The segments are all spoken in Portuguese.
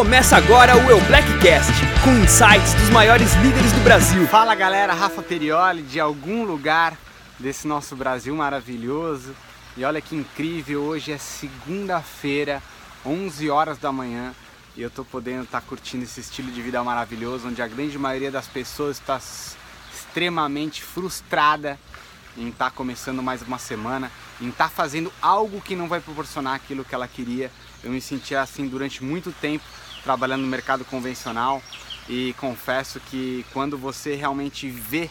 Começa agora o Eu Blackcast, com insights dos maiores líderes do Brasil. Fala galera, Rafa Perioli de algum lugar desse nosso Brasil maravilhoso. E olha que incrível, hoje é segunda-feira, 11 horas da manhã, e eu tô podendo estar tá curtindo esse estilo de vida maravilhoso, onde a grande maioria das pessoas está extremamente frustrada em estar tá começando mais uma semana, em estar tá fazendo algo que não vai proporcionar aquilo que ela queria. Eu me sentia assim durante muito tempo trabalhando no mercado convencional e confesso que quando você realmente vê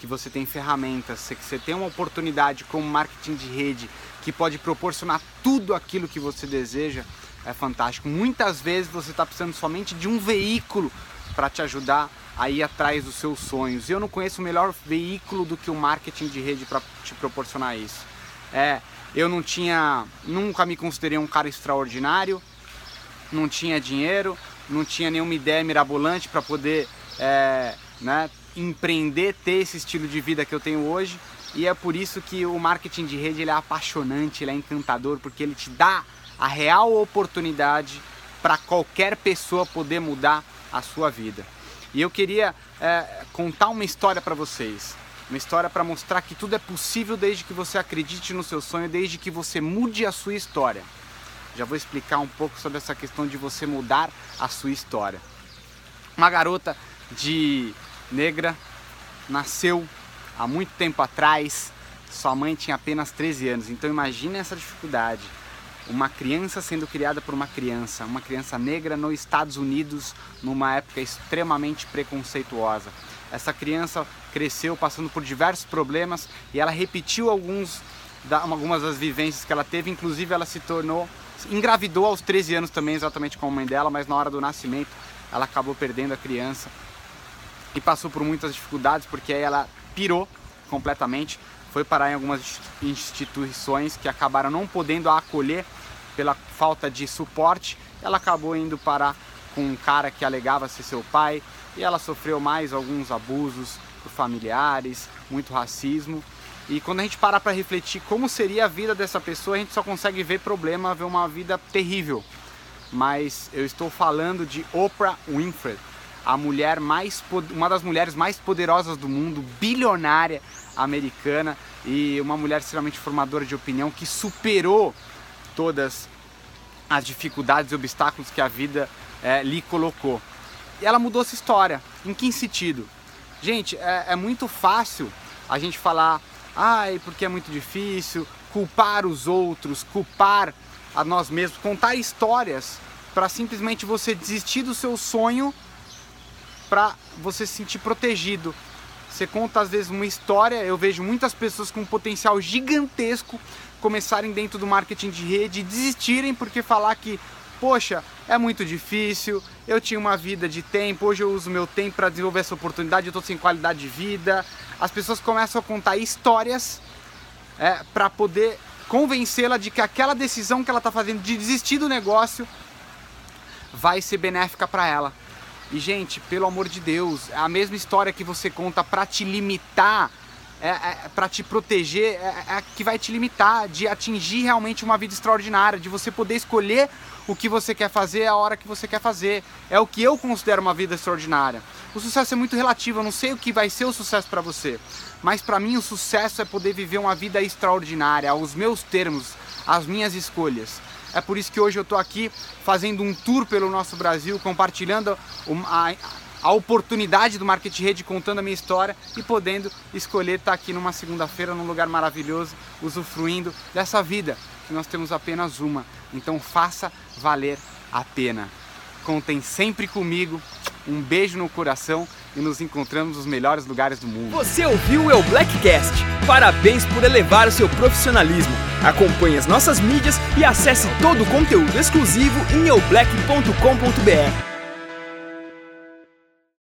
que você tem ferramentas, que você tem uma oportunidade como marketing de rede que pode proporcionar tudo aquilo que você deseja, é fantástico. Muitas vezes você está precisando somente de um veículo para te ajudar a ir atrás dos seus sonhos. E eu não conheço melhor veículo do que o marketing de rede para te proporcionar isso. É, eu não tinha, nunca me considerei um cara extraordinário, não tinha dinheiro, não tinha nenhuma ideia mirabolante para poder é, né, empreender, ter esse estilo de vida que eu tenho hoje. E é por isso que o marketing de rede ele é apaixonante, ele é encantador, porque ele te dá a real oportunidade para qualquer pessoa poder mudar a sua vida. E eu queria é, contar uma história para vocês. Uma história para mostrar que tudo é possível desde que você acredite no seu sonho, desde que você mude a sua história. Já vou explicar um pouco sobre essa questão de você mudar a sua história. Uma garota de negra nasceu há muito tempo atrás, sua mãe tinha apenas 13 anos. Então imagine essa dificuldade. Uma criança sendo criada por uma criança, uma criança negra nos Estados Unidos, numa época extremamente preconceituosa. Essa criança cresceu passando por diversos problemas e ela repetiu alguns algumas das vivências que ela teve, inclusive ela se tornou engravidou aos 13 anos também, exatamente como a mãe dela, mas na hora do nascimento ela acabou perdendo a criança e passou por muitas dificuldades porque aí ela pirou completamente, foi parar em algumas instituições que acabaram não podendo a acolher pela falta de suporte. Ela acabou indo parar com um cara que alegava ser seu pai e ela sofreu mais alguns abusos por familiares, muito racismo e quando a gente para para refletir como seria a vida dessa pessoa, a gente só consegue ver problema, ver uma vida terrível. Mas eu estou falando de Oprah Winfrey, a mulher mais uma das mulheres mais poderosas do mundo, bilionária americana e uma mulher extremamente formadora de opinião que superou todas as dificuldades e obstáculos que a vida é, lhe colocou. E ela mudou essa história. Em que sentido? Gente, é, é muito fácil a gente falar ai, porque é muito difícil, culpar os outros, culpar a nós mesmos, contar histórias para simplesmente você desistir do seu sonho para você se sentir protegido. Você conta às vezes uma história, eu vejo muitas pessoas com um potencial gigantesco começarem dentro do marketing de rede e desistirem porque falar que, poxa, é muito difícil, eu tinha uma vida de tempo, hoje eu uso meu tempo para desenvolver essa oportunidade, eu estou sem qualidade de vida. As pessoas começam a contar histórias é, para poder convencê-la de que aquela decisão que ela está fazendo de desistir do negócio vai ser benéfica para ela. E gente, pelo amor de Deus, é a mesma história que você conta para te limitar é, é, para te proteger, é, é, que vai te limitar de atingir realmente uma vida extraordinária, de você poder escolher o que você quer fazer a hora que você quer fazer. É o que eu considero uma vida extraordinária. O sucesso é muito relativo, eu não sei o que vai ser o sucesso para você, mas para mim o sucesso é poder viver uma vida extraordinária, aos meus termos, às minhas escolhas. É por isso que hoje eu estou aqui fazendo um tour pelo nosso Brasil, compartilhando a, a oportunidade do Market Rede contando a minha história e podendo escolher estar aqui numa segunda-feira num lugar maravilhoso, usufruindo dessa vida que nós temos apenas uma. Então faça valer a pena. Contem sempre comigo. Um beijo no coração e nos encontramos nos melhores lugares do mundo. Você ouviu o Blackcast? Parabéns por elevar o seu profissionalismo. Acompanhe as nossas mídias e acesse todo o conteúdo exclusivo em eublack.com.br.